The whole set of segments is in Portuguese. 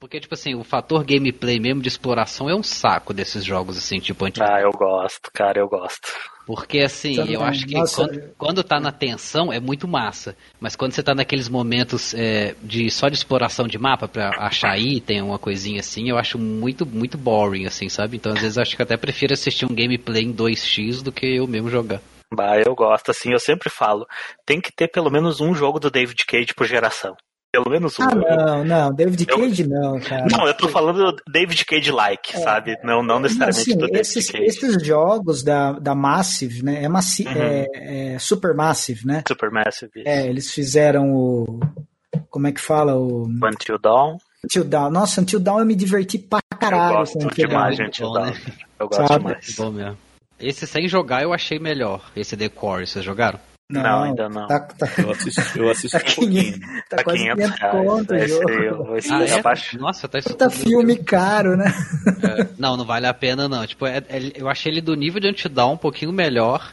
Porque, tipo assim, o fator gameplay mesmo de exploração é um saco desses jogos, assim, tipo... Ah, eu gosto, cara, eu gosto. Porque, assim, Também. eu acho que Nossa, quando, quando tá na tensão é muito massa. Mas quando você tá naqueles momentos é, de só de exploração de mapa pra achar item, uma coisinha assim, eu acho muito, muito boring, assim, sabe? Então, às vezes, eu acho que até prefiro assistir um gameplay em 2x do que eu mesmo jogar. Bah, eu gosto, assim, eu sempre falo, tem que ter pelo menos um jogo do David Cage por geração. Pelo menos um. Ah, não, não, David Cage eu... não, cara. Não, eu tô falando David Cage-like, é, sabe? Não, não necessariamente assim, do David esses, Cage. Esses jogos da, da Massive, né? É, massi uhum. é, é Supermassive, né? Supermassive. É, eles fizeram o. Como é que fala? O. Until Dawn. Until Dawn. Nossa, Until Dawn eu me diverti pra caralho. Eu gosto demais de Until Dawn. Né? Eu gosto Sabe? demais. Bom mesmo. Esse sem jogar eu achei melhor. Esse The Core, vocês jogaram? Não, não, ainda não. Tá, tá, eu assisti, eu assisti tá um pouquinho. Tá, tá quase 500, 500 conto o jogo. Esse ah, é? Nossa, tá Puta filme caro, né? É, não, não vale a pena não. Tipo, é, é, eu achei ele do nível de Antidown um pouquinho melhor.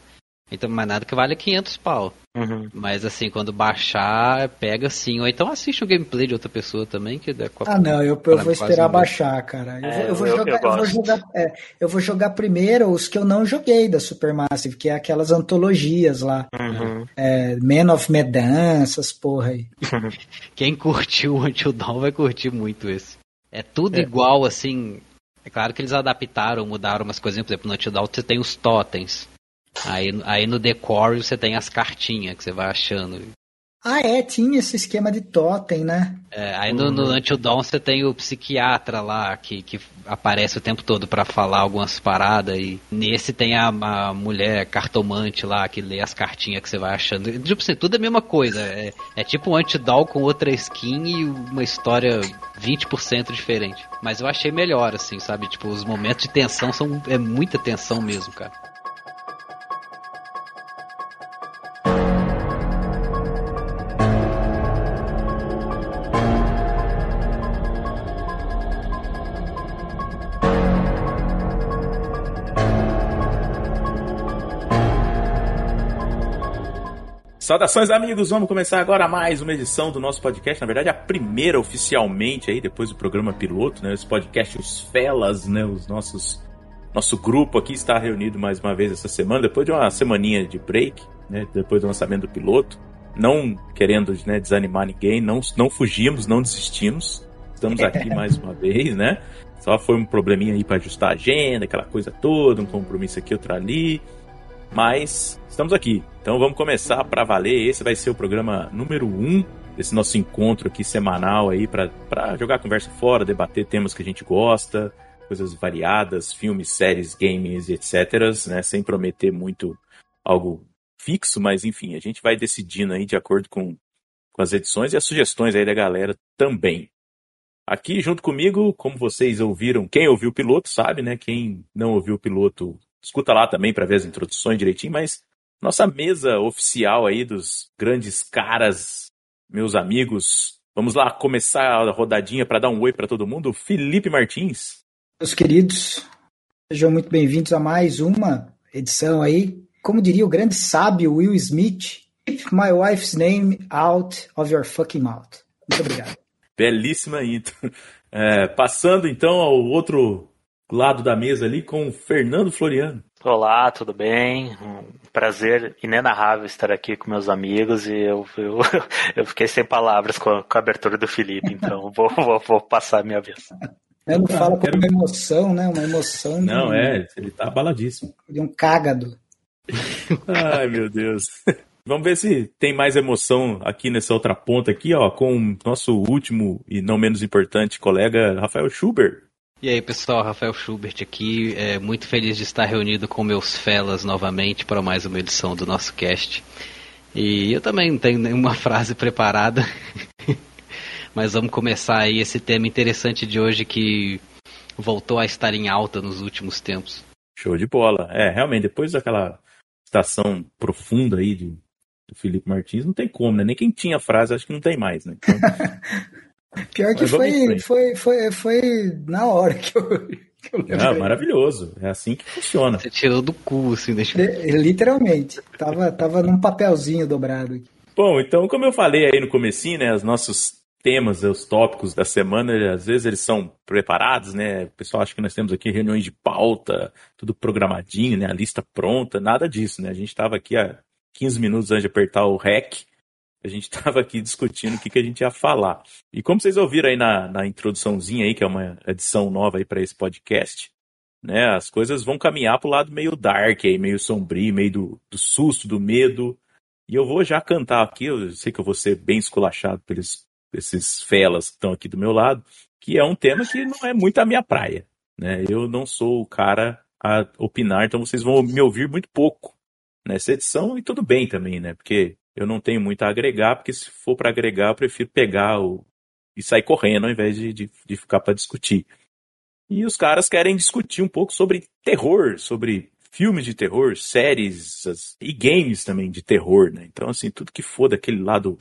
Então, mais nada que vale 500 pau. Uhum. Mas assim, quando baixar, pega sim. Ou então assiste um gameplay de outra pessoa também. Que é ah, não, eu, eu vou esperar baixar, cara. Eu, é, vou, eu, vou jogar, eu, vou jogar, é, eu vou jogar primeiro os que eu não joguei da Supermassive, que é aquelas antologias lá. Uhum. É, Man of Medan, essas porra aí. Quem curtiu o Until Dawn vai curtir muito esse. É tudo é. igual, assim. É claro que eles adaptaram, mudaram umas coisinhas. Por exemplo, no Until Dawn você tem os totens. Aí, aí no Decore você tem as cartinhas que você vai achando. Ah, é, tinha esse esquema de totem, né? É, aí no, no uhum. Until Dawn você tem o psiquiatra lá, que, que aparece o tempo todo para falar algumas paradas, e nesse tem a, a, mulher cartomante lá, que lê as cartinhas que você vai achando. Tipo assim, tudo é a mesma coisa, é, é tipo um Antidown com outra skin e uma história 20% diferente. Mas eu achei melhor, assim, sabe? Tipo, os momentos de tensão são é muita tensão mesmo, cara. Saudações, amigos! Vamos começar agora mais uma edição do nosso podcast. Na verdade, a primeira oficialmente aí, depois do programa piloto, né? Esse podcast, os Felas, né? Os nossos. Nosso grupo aqui está reunido mais uma vez essa semana, depois de uma semaninha de break, né? Depois do lançamento do piloto. Não querendo né, desanimar ninguém, não, não fugimos, não desistimos. Estamos aqui mais uma vez, né? Só foi um probleminha aí para ajustar a agenda, aquela coisa toda, um compromisso aqui, outro ali. Mas estamos aqui. Então vamos começar para valer. Esse vai ser o programa número 1 um desse nosso encontro aqui semanal aí para jogar conversa fora, debater temas que a gente gosta, coisas variadas, filmes, séries, games, etc, né, sem prometer muito algo fixo, mas enfim, a gente vai decidindo aí de acordo com, com as edições e as sugestões aí da galera também. Aqui junto comigo, como vocês ouviram, quem ouviu o piloto sabe, né? Quem não ouviu o piloto Escuta lá também para ver as introduções direitinho, mas nossa mesa oficial aí dos grandes caras, meus amigos. Vamos lá começar a rodadinha para dar um oi para todo mundo. Felipe Martins. Meus queridos, sejam muito bem-vindos a mais uma edição aí. Como diria o grande sábio Will Smith, keep my wife's name out of your fucking mouth. Muito obrigado. Belíssima intro. É, passando então ao outro lado da mesa ali com o Fernando Floriano. Olá, tudo bem? Um prazer inenarrável estar aqui com meus amigos e eu, eu, eu fiquei sem palavras com a, com a abertura do Felipe, então vou, vou, vou, passar a minha vez. Eu não falo com uma emoção, né? Uma emoção. Não, é, ele tá abaladíssimo. De um cágado. Ai, meu Deus. Vamos ver se tem mais emoção aqui nessa outra ponta aqui, ó, com o nosso último e não menos importante colega Rafael Schubert. E aí pessoal, Rafael Schubert aqui, é, muito feliz de estar reunido com meus felas novamente para mais uma edição do nosso cast. E eu também não tenho nenhuma frase preparada, mas vamos começar aí esse tema interessante de hoje que voltou a estar em alta nos últimos tempos. Show de bola. É, realmente, depois daquela estação profunda aí de, do Felipe Martins, não tem como, né? Nem quem tinha frase, acho que não tem mais, né? Então... Pior que foi, foi, foi, foi na hora que eu. Que eu ah, maravilhoso. É assim que funciona. Você tirou do cu, assim, deixa eu... Literalmente. Tava, tava num papelzinho dobrado. Bom, então, como eu falei aí no comecinho, né, os nossos temas, os tópicos da semana, às vezes eles são preparados, né? O pessoal acha que nós temos aqui reuniões de pauta, tudo programadinho, né? A lista pronta, nada disso, né? A gente estava aqui há 15 minutos antes de apertar o REC, a gente estava aqui discutindo o que, que a gente ia falar. E como vocês ouviram aí na, na introduçãozinha aí, que é uma edição nova aí para esse podcast, né? As coisas vão caminhar para o lado meio dark aí, meio sombrio, meio do, do susto, do medo. E eu vou já cantar aqui, eu sei que eu vou ser bem esculachado pelos esses felas que estão aqui do meu lado, que é um tema que não é muito a minha praia. Né? Eu não sou o cara a opinar, então vocês vão me ouvir muito pouco nessa edição e tudo bem também, né? Porque eu não tenho muito a agregar, porque se for para agregar, eu prefiro pegar o... e sair correndo ao invés de, de, de ficar para discutir. E os caras querem discutir um pouco sobre terror, sobre filmes de terror, séries as... e games também de terror, né? Então, assim, tudo que for daquele lado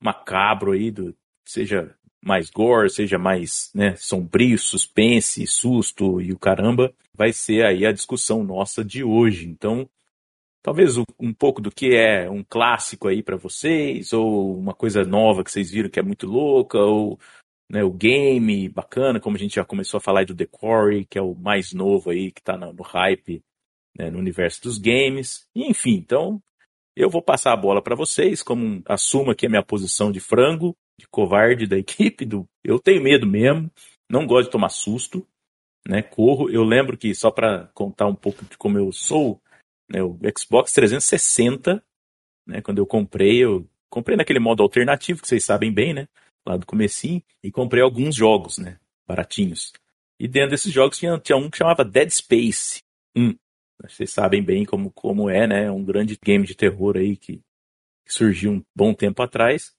macabro aí, do, seja mais gore, seja mais né, sombrio, suspense, susto e o caramba, vai ser aí a discussão nossa de hoje. Então, talvez um pouco do que é um clássico aí para vocês, ou uma coisa nova que vocês viram que é muito louca, ou né, o game bacana, como a gente já começou a falar do The Quarry, que é o mais novo aí, que está no, hype né, no universo dos games. Enfim, então eu vou passar a bola para vocês, como assumo que é minha posição de frango, de covarde da equipe. Do, eu tenho medo mesmo, não gosto de tomar susto, né? Corro. Eu lembro que, só para contar um pouco de como eu sou, né, o Xbox 360, né, quando eu comprei, eu comprei naquele modo alternativo, que vocês sabem bem, né? Lá do comecinho, e comprei alguns jogos, né? Baratinhos. E dentro desses jogos tinha, tinha um que chamava Dead Space 1. Vocês sabem bem como, como é, né? Um grande game de terror aí que, que surgiu um bom tempo atrás.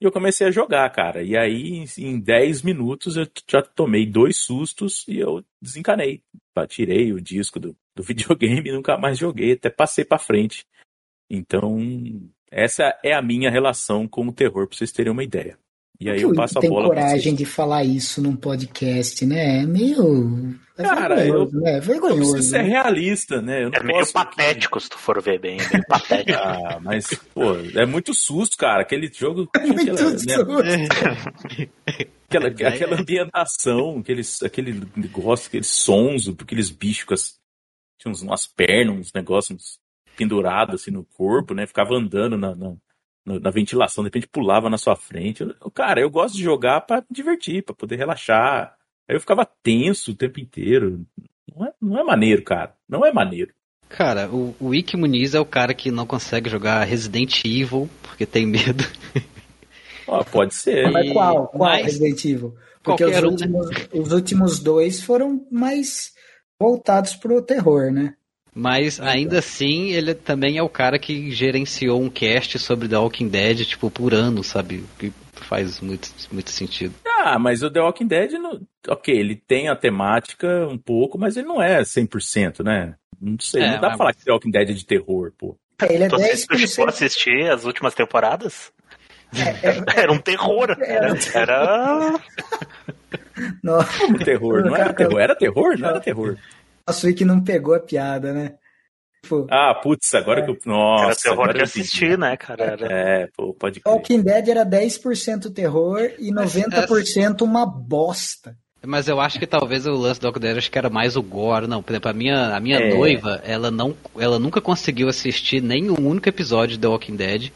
E eu comecei a jogar, cara. E aí, em 10 minutos, eu já tomei dois sustos e eu desencanei. Tirei o disco do, do videogame e nunca mais joguei, até passei para frente. Então, essa é a minha relação com o terror, pra vocês terem uma ideia. E aí eu passo a bola. Tem coragem de falar isso num podcast, né? É meio. É Cara, eu, né? é vergonhoso. Eu preciso ser realista, né? é meio patético, que... se tu for ver bem. É meio patético. ah, mas, pô, é muito susto, cara. Aquele jogo. É muito aquela, susto. Né? aquela, aquela ambientação, aqueles, aquele negócio, aqueles sons, aqueles bichos com as, tinha uns, umas pernas, uns negócios pendurados assim no corpo, né? Ficava andando na, na na ventilação, de repente pulava na sua frente. Eu, cara, eu gosto de jogar para divertir, para poder relaxar. Aí eu ficava tenso o tempo inteiro. Não é, não é maneiro, cara. Não é maneiro. Cara, o, o Ike Muniz é o cara que não consegue jogar Resident Evil porque tem medo. Oh, pode ser. Mas qual? Qual Mas... Resident Evil? Porque os, um, últimos, né? os últimos dois foram mais voltados pro terror, né? Mas ainda assim, ele também é o cara que gerenciou um cast sobre The Walking Dead, tipo, por ano, sabe? Que faz muito, muito sentido. Ah, mas o The Walking Dead, ok, ele tem a temática um pouco, mas ele não é 100%, né? Não sei, é, não dá mas... pra falar que The Walking Dead é de terror, pô. Ele é tu 10%. Tu assistir as últimas temporadas? É, é, era um terror. Era. era... Não. Como terror? Não era terror? Era terror? Não era terror. Nossa, o que não pegou a piada, né? Pô. Ah, putz, agora é. que eu. Nossa. Era terror de assistir, né, cara? Era... É, pô, pode crer. Walking Dead era 10% terror e 90% uma bosta. Mas eu acho que talvez o lance do Walking Dead acho que era mais o gore, não. Por exemplo, a minha, a minha é. noiva, ela não, ela nunca conseguiu assistir nenhum único episódio de The Walking Dead,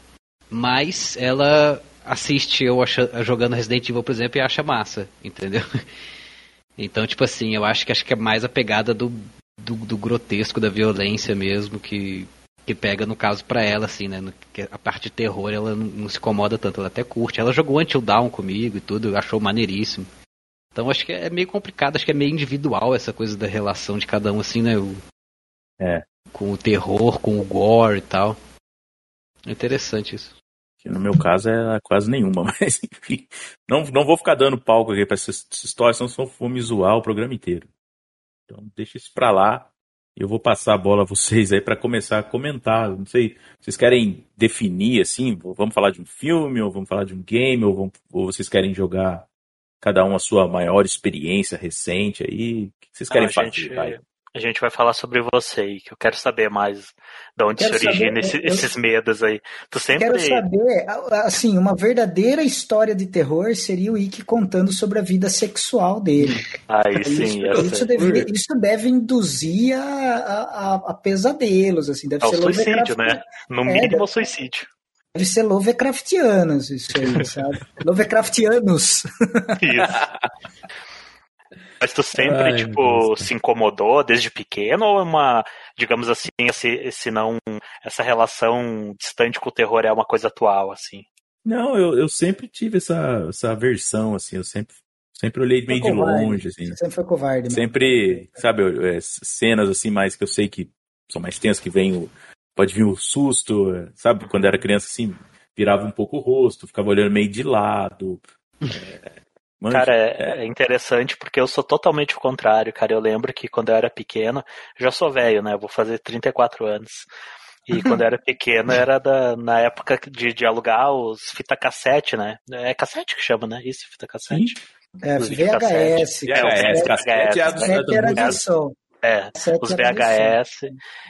mas ela assiste eu jogando Resident Evil, por exemplo, e acha massa, entendeu? Então, tipo assim, eu acho que acho que é mais a pegada do, do, do grotesco, da violência mesmo, que, que pega no caso para ela, assim, né? A parte de terror ela não, não, se incomoda tanto, ela até curte. Ela jogou Until Down comigo e tudo, achou maneiríssimo. Então acho que é meio complicado, acho que é meio individual essa coisa da relação de cada um, assim, né? O, é. Com o terror, com o gore e tal. É interessante isso que no meu caso é quase nenhuma, mas enfim, não, não vou ficar dando palco aqui para essa, essa história, senão for me zoar o programa inteiro. Então deixa isso para lá. Eu vou passar a bola a vocês aí para começar a comentar. Não sei, vocês querem definir assim? Vamos falar de um filme, ou vamos falar de um game, ou, vamos, ou vocês querem jogar cada um a sua maior experiência recente aí? O que vocês querem não, fazer? Gente, a gente vai falar sobre você aí, que eu quero saber mais de onde Quero se origina saber, esse- eu- esses medos aí. Tu sempre. Quero saber, assim, uma verdadeira história de terror seria o Ike contando sobre a vida sexual dele. Aí sim, isso, ia isso, deve induzir a, a, a- pesadelos, assim, deve É o ser suicídio, né? No É, mínimo, deve- o suicídio. Deve ser Lovecraftianos, isso aí, sabe? Lovecraftianos. Isso. Mas tu sempre, Ai, tipo, Deus. se incomodou desde pequeno ou é uma, digamos assim, esse, esse não, essa relação distante com o terror é uma coisa atual, assim? Não, eu, eu sempre tive essa, essa aversão, assim, eu sempre, sempre olhei meio de covarde. longe, assim. Você sempre foi covarde, né? Sempre, sabe, eu- é, cenas assim mais que eu sei que são mais tensas, que vem o. Pode vir o susto, sabe? Quando era criança, assim, virava um pouco o rosto, ficava olhando meio de lado. é, manja, Cara, é, é interessante porque eu sou totalmente o contrário, cara. Eu lembro que quando eu era pequeno, já sou velho, né? Eu vou fazer 34 anos. E quando eu era pequeno, era da, na época de, de alugar os fita cassete, né? É cassete que chama, né? Isso, fita cassete. É, Os VHS. videocassete. VHS, cassete- cassete, é a do- cassete era da de música. som. É, Cassete os era de som. VHS.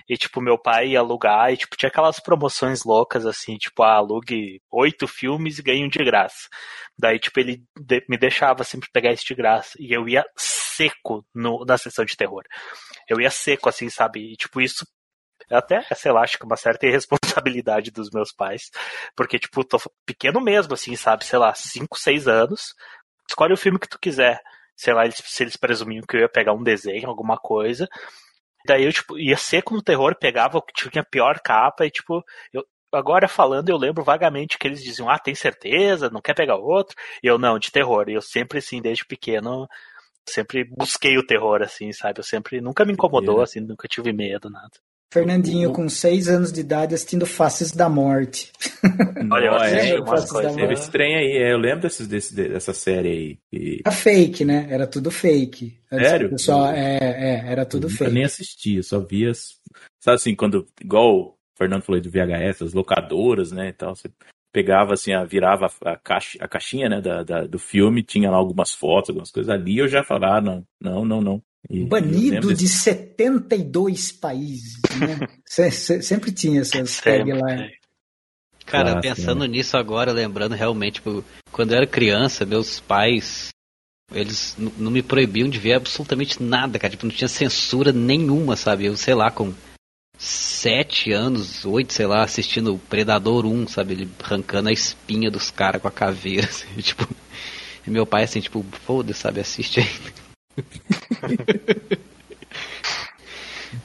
E, tipo, meu pai ia alugar e, tipo, tinha aquelas promoções loucas, assim, tipo, ah, alugue oito filmes e ganhe um de graça. Daí, tipo, ele me deixava sempre pegar esse de graça. E eu ia seco no, na sessão de terror. Eu ia seco, assim, sabe? E, tipo, isso até, sei lá, acho que uma certa irresponsabilidade dos meus pais. Porque, tipo, tô pequeno mesmo, assim, sabe? Sei lá, cinco, seis anos. Escolhe o filme que tu quiser. Sei lá, eles- se eles presumiam que eu ia pegar um desenho, alguma coisa. Daí eu, tipo, ia seco no terror, pegava o que tinha a pior capa e, tipo, eu, agora falando, eu lembro vagamente que eles diziam, ah, tem certeza, não quer pegar outro? E eu, não, de terror. E eu sempre, assim, desde pequeno, sempre busquei o terror, assim, sabe? Eu sempre, nunca me incomodou, Doideira. assim, nunca tive medo, nada. Fernandinho, com seis anos de idade, assistindo Faces da Morte. Olha, eu é, umas coisas. Morte. teve esse trem aí, é, eu lembro desses, desse, dessa série aí. E, Era fake, né? Era tudo fake. Antes Sério? Pessoal, é, é, era tudo eu fake. nem assistia, só via. as- Sabe assim, quando. Igual o Fernando falou aí do VHS, as locadoras, né? E tal, você pegava assim, a, virava a, caixa, a caixinha né, da, da- do filme, tinha lá algumas fotos, algumas coisas ali, eu já falava, ah, não, não, não, não. E- Banido de 72 países, né? Se- se- sempre tinha essas Sempre. taglines. Cara, Clássico, pensando nisso agora, lembrando realmente, tipo, quando eu era criança, meus pais, eles não me proibiam de ver absolutamente nada, cara. Tipo, não tinha censura nenhuma, sabe? Eu, sei lá, com sete anos, oito, sei lá, assistindo o Predador 1, sabe? Ele arrancando a espinha dos caras com a caveira, assim, tipo... E meu pai, assim, tipo, foda-se, sabe? Assiste aí.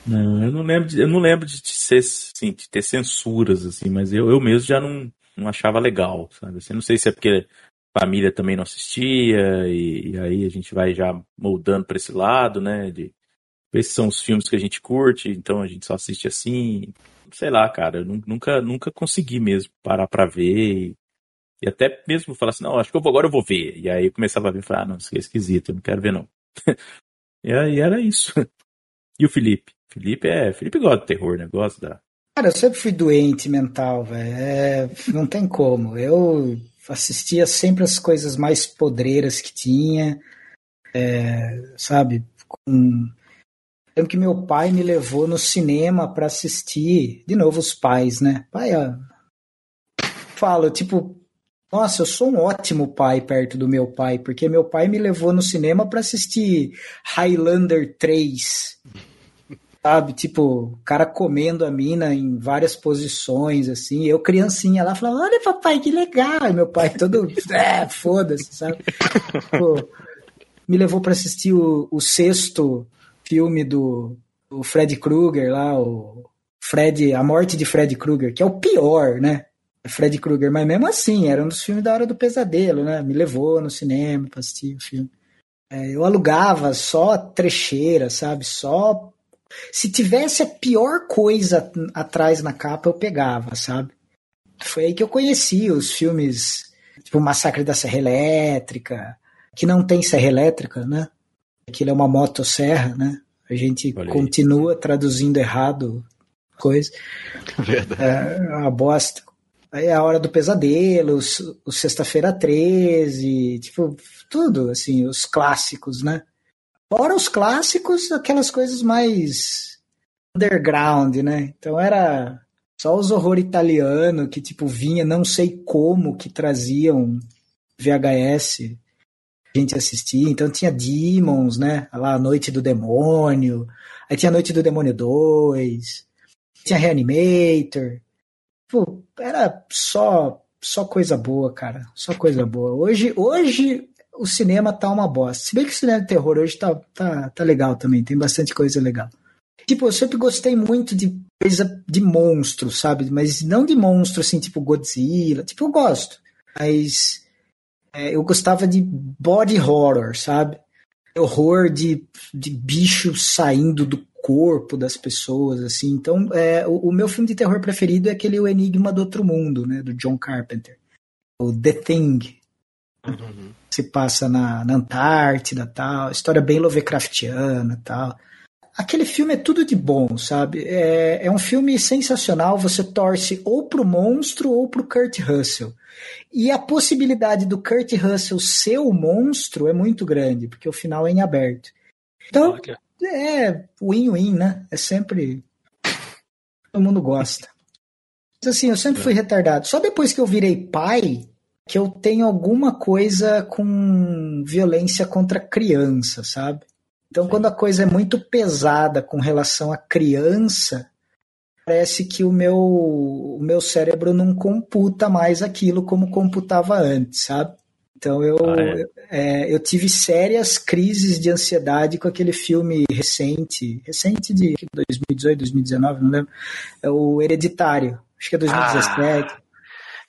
Não, eu não lembro de, eu não lembro de ser, assim, de ter censuras, assim, mas eu, eu mesmo já não, não achava legal, sabe? Assim, não sei se é porque a família também não assistia, e, e aí a gente vai já moldando para esse lado, né? De se são os filmes que a gente curte, então a gente só assiste assim. Sei lá, cara, eu nu- nunca, nunca consegui mesmo parar pra ver. E, e até mesmo falar assim, não, acho que eu vou, agora eu vou ver. E aí eu começava a ver e falar, ah, não, isso é esquisito, eu não quero ver, não. e era isso. E o Felipe? Felipe é. Felipe gosta de terror, né? Gosta da. Cara, eu sempre fui doente mental, velho. É, não tem como. Eu assistia sempre as coisas mais podreiras que tinha, é, sabe? Com... Que meu pai me levou no cinema para assistir, de novo, os pais, né? Pai, ó, falo, tipo, nossa, eu sou um ótimo pai perto do meu pai, porque meu pai me levou no cinema para assistir Highlander 3 sabe? Tipo, o cara comendo a mina em várias posições, assim. Eu, criancinha lá, falava, olha, papai, que legal. E meu pai todo, é, foda-se, sabe? Me levou para assistir o, o sexto filme do, do Fred Krueger lá, o Fred, A Morte de Fred Krueger, que é o pior, né? Fred Krueger, mas mesmo assim, era um dos filmes da Hora do Pesadelo, né? Me levou no cinema para assistir o filme. É, eu alugava só trecheira, sabe? Só se tivesse a pior coisa atrás na capa, eu pegava, sabe? Foi aí que eu conheci os filmes, tipo Massacre da Serra Elétrica, que não tem serra elétrica, né? Aquilo é uma motosserra, né? A gente Olha aí. continua traduzindo errado coisa. Verdade. É uma bosta. É a Hora do Pesadelo, o Sexta-feira 13, tipo, tudo, assim, os clássicos, né? Fora os clássicos, aquelas coisas mais underground, né? Então era só os horror italiano que tipo vinha, não sei como que traziam VHS a gente assistia. Então tinha Demons, né? Lá a Noite do Demônio. Aí tinha Noite do Demônio 2. Tinha Reanimator. Pô, era só só coisa boa, cara. Só coisa boa. Hoje, hoje o cinema tá uma bosta. Se bem que o cinema de terror hoje tá, tá, tá legal também, tem bastante coisa legal. Tipo, eu sempre gostei muito de coisa de monstro, sabe? Mas não de monstro assim, tipo Godzilla. Tipo, eu gosto. Mas é, eu gostava de body horror, sabe? Horror de, de bicho saindo do corpo das pessoas, assim. Então, é, o, o, meu filme de terror preferido é aquele O Enigma do Outro Mundo, né? Do John Carpenter. O The Thing. Uhum. Se passa na, na Antártida tal. História bem Lovecraftiana tal. Aquele filme é tudo de bom, sabe? É, é um filme sensacional. Você torce ou pro monstro ou pro Kurt Russell. E a possibilidade do Kurt Russell ser o monstro é muito grande, porque o final é em aberto. Então, é win-win, né? É sempre. Todo mundo gosta. Mas assim, eu sempre fui retardado. Só depois que eu virei pai que eu tenho alguma coisa com violência contra criança, sabe? Então, quando a coisa é muito pesada com relação à criança, parece que o meu, o meu cérebro não computa mais aquilo como computava antes, sabe? Então eu, ah, é? É, eu tive sérias crises de ansiedade com aquele filme recente, recente de 2018, 2019, não lembro, é o Hereditário, acho que é 2017. Ah,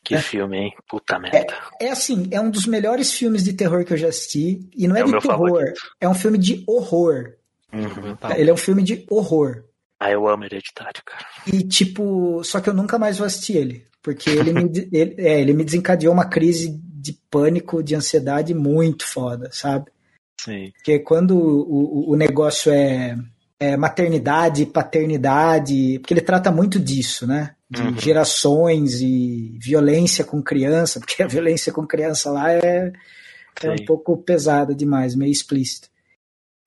que é. filme, hein? Puta merda. É, é, assim, é um dos melhores filmes de terror que eu já assisti, e não é, é de terror, favorito. é um filme de horror. Uhum, tá. Ele é um filme de horror. Ah, eu amo Hereditário, cara. E tipo, só que eu nunca mais vou assistir ele, porque ele me, ele, é, ele me desencadeou uma crise de pânico, de ansiedade muito foda, sabe? Sim. Porque quando o, o negócio é, é maternidade, paternidade, porque ele trata muito disso, né? De uhum. gerações e violência com criança, porque a violência com criança lá é, é um pouco pesada demais, meio explícita.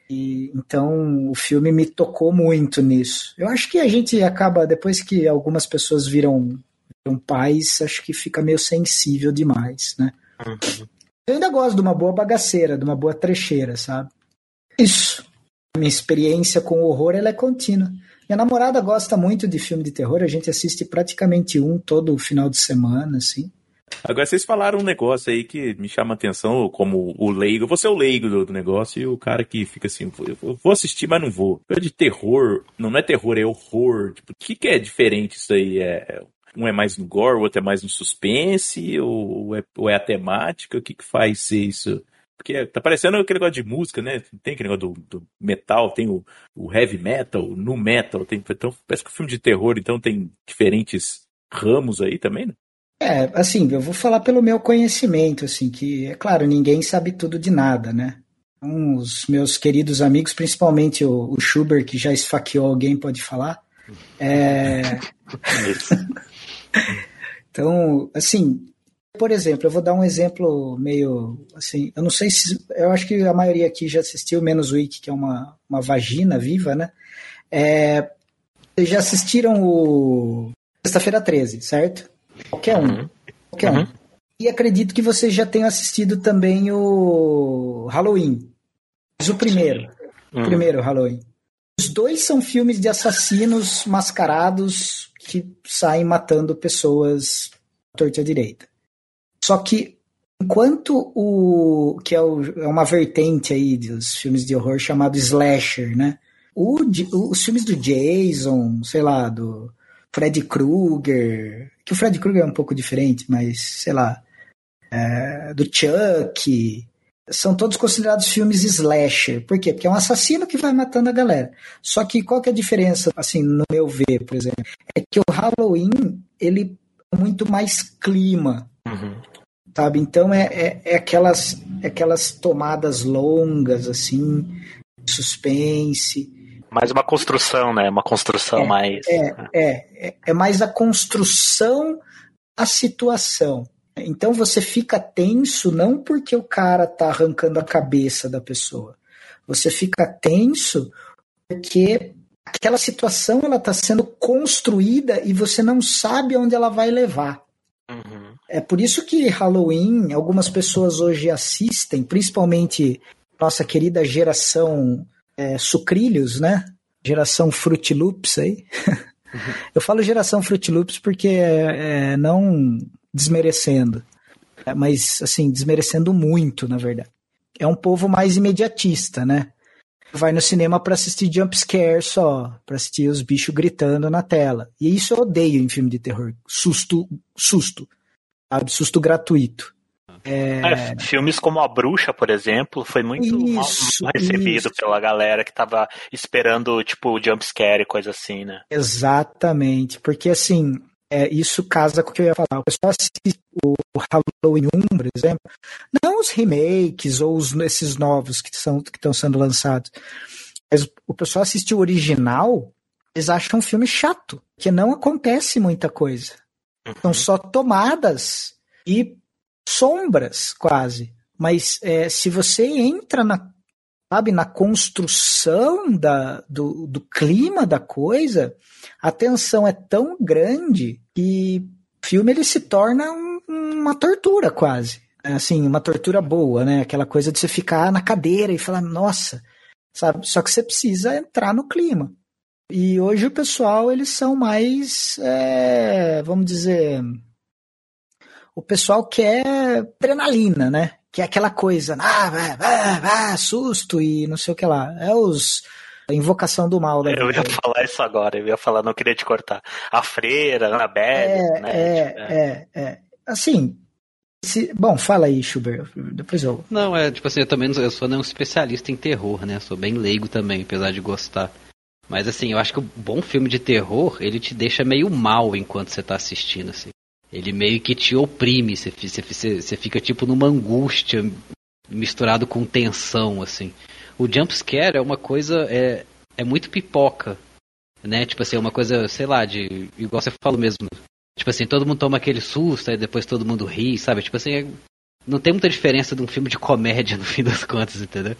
E, então o filme me tocou muito nisso. Eu acho que a gente acaba, depois que algumas pessoas viram, viram pais, acho que fica meio sensível demais, né? Uhum. Eu ainda gosto de uma boa bagaceira, de uma boa trecheira, sabe? Isso. Minha experiência com o horror ela é contínua. Minha namorada gosta muito de filme de terror, a gente assiste praticamente um todo final de semana, assim. Agora, vocês falaram um negócio aí que me chama a atenção como o leigo. Você é o leigo do, negócio e o cara que fica assim, eu vou assistir, mas não vou. De terror, não é terror, é horror. Tipo, o que, que é diferente isso aí? É um é mais no gore, o outro é mais no suspense, ou é, ou é a temática? O que, que faz ser isso? Porque tá parecendo aquele negócio de música, né? Tem aquele negócio do, do metal, tem o, o, heavy metal, o nu metal, tem, então parece que o filme de terror, então tem diferentes ramos aí também, né? É, assim, eu vou falar pelo meu conhecimento, assim, que, é claro, ninguém sabe tudo de nada, né? Então, os meus queridos amigos, principalmente o, o Schubert, que já esfaqueou alguém, pode falar. É... então, assim, por exemplo, eu vou dar um exemplo meio assim, eu não sei se. Eu acho que a maioria aqui já assistiu, menos o Wiki, que é uma, uma vagina viva, né? É, vocês já assistiram o Sexta-feira 13, certo? Qualquer um. Uhum. Qualquer um. Uhum. E acredito que vocês já tenham assistido também o Halloween. Mas o primeiro. Uhum. O primeiro Halloween. Os dois são filmes de assassinos mascarados que saem matando pessoas torta à direita. Só que enquanto o que é, o, é, uma vertente aí dos filmes de horror chamado slasher, né? O, os filmes do Jason, sei lá, do Freddy Krueger, que o Freddy Krueger é um pouco diferente, mas sei lá, é, do Chuck, são todos considerados filmes slasher. Por quê? Porque é um assassino que vai matando a galera. Só que qual que é a diferença, assim, no meu ver, por exemplo? É que o Halloween, ele é muito mais clima. Uhum. Sabe? Então é, é, é, aquelas, é aquelas tomadas longas, assim, suspense. Mais uma construção, né? Uma construção é, mais. É, é, é, é mais a construção a situação. Então você fica tenso não porque o cara tá arrancando a cabeça da pessoa, Você fica tenso porque aquela situação ela está sendo construída e você não sabe onde ela vai levar. Uhum. É por isso que Halloween, algumas pessoas hoje assistem, principalmente nossa querida geração é, sucrilhos, né? Geração Fruit Loops aí. Uhum. Eu falo geração Fruit Loops porque é, é não desmerecendo, é, mas assim, desmerecendo muito, na verdade. É um povo mais imediatista, né? vai no cinema para assistir jump scare só, para assistir os bichos gritando na tela. E isso eu odeio em filme de terror. Susto, susto. Sabe? Susto gratuito. É... É, filmes como A Bruxa, por exemplo, foi muito isso, mal recebido isso. pela galera que tava esperando, tipo, jump scare e coisa assim, né? Exatamente, porque assim, é, isso casa com o que eu ia falar. O pessoal assiste o Halloween 1, por exemplo, não os remakes ou os, esses novos que são que estão sendo lançados, mas o pessoal assiste o original, eles acham um filme chato, que não acontece muita coisa. Uhum. São só tomadas e sombras, quase. Mas é, se você entra na, sabe, na construção da, do, do clima da coisa, a tensão é tão grande o filme ele se torna um, uma tortura quase. Assim, uma tortura boa, né? Aquela coisa de você ficar na cadeira e falar, nossa, sabe? Só que você precisa entrar no clima. E hoje o pessoal, eles são mais, é, vamos dizer, o pessoal quer adrenalina, né? Que é aquela coisa, ah, vai, vai, susto e não sei o que lá. É os invocação do mal. Da eu ia falar isso agora, eu ia falar, não queria te cortar. A freira, a Annabelle, é, né? É, tipo, é, é, é. Assim, se, bom, fala aí, Schubert, depois eu... Não, é, tipo assim, eu também eu sou não um especialista em terror, né? Sou bem leigo também, apesar de gostar. Mas assim, eu acho que o bom filme de terror, ele te deixa meio mal enquanto você tá assistindo, assim. Ele meio que te oprime, você, você, você fica tipo numa angústia misturado com tensão, assim o jump scare é uma coisa. É, é muito pipoca. Né? Tipo assim, é uma coisa, sei lá, de. Igual você falou mesmo. Tipo assim, todo mundo toma aquele susto, aí depois todo mundo ri, sabe? Tipo assim, é, não tem muita diferença de um filme de comédia no fim das contas, entendeu?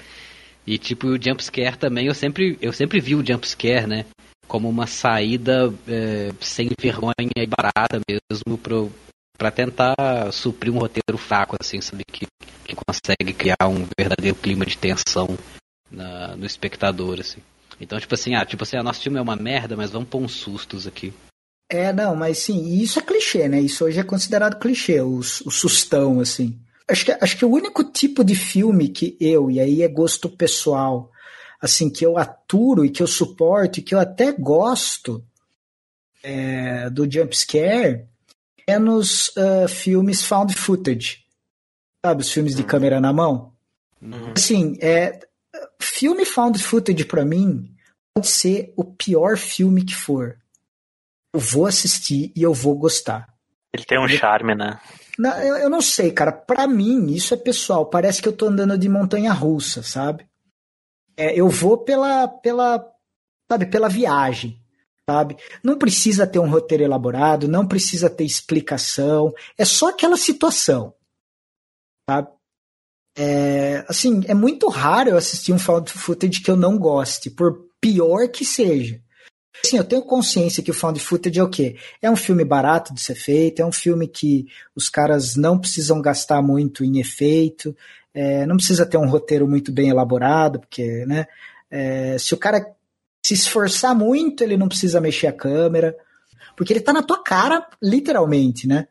E tipo, o jump scare também, eu sempre, eu sempre vi o jump scare, né? Como uma saída é, sem vergonha e barata mesmo pro, pra tentar suprir um roteiro fraco, assim, sabe? Que, que consegue criar um verdadeiro clima de tensão na, no espectador, assim. Então, tipo assim, ah, tipo assim, ah, nosso filme é uma merda, mas vamos pôr uns sustos aqui. É, não, mas sim, isso é clichê, né? Isso hoje é considerado clichê, o, o sustão, assim. Acho que, acho que o único tipo de filme que eu, e aí é gosto pessoal, assim, que eu aturo e que eu suporto e que eu até gosto é, do jump scare é nos uh, filmes found footage. Sabe, os filmes de câmera na mão? Uhum. Assim, é, filme found footage para mim pode ser o pior filme que for. Eu vou assistir e eu vou gostar. Ele tem um charme, né? Não, eu, eu, não sei, cara. Para mim, isso é pessoal. Parece que eu tô andando de montanha russa, sabe? É, eu vou pela, pela, sabe, pela viagem, sabe? Não precisa ter um roteiro elaborado, não precisa ter explicação. É só aquela situação, sabe? É, assim, é muito raro eu assistir um found footage que eu não goste, por pior que seja. Assim, eu tenho consciência que o found footage é o quê? É um filme barato de ser feito, é um filme que os caras não precisam gastar muito em efeito, é, não precisa ter um roteiro muito bem elaborado, porque, né, é, se o cara se esforçar muito, ele não precisa mexer a câmera, porque ele tá na tua cara, literalmente, né?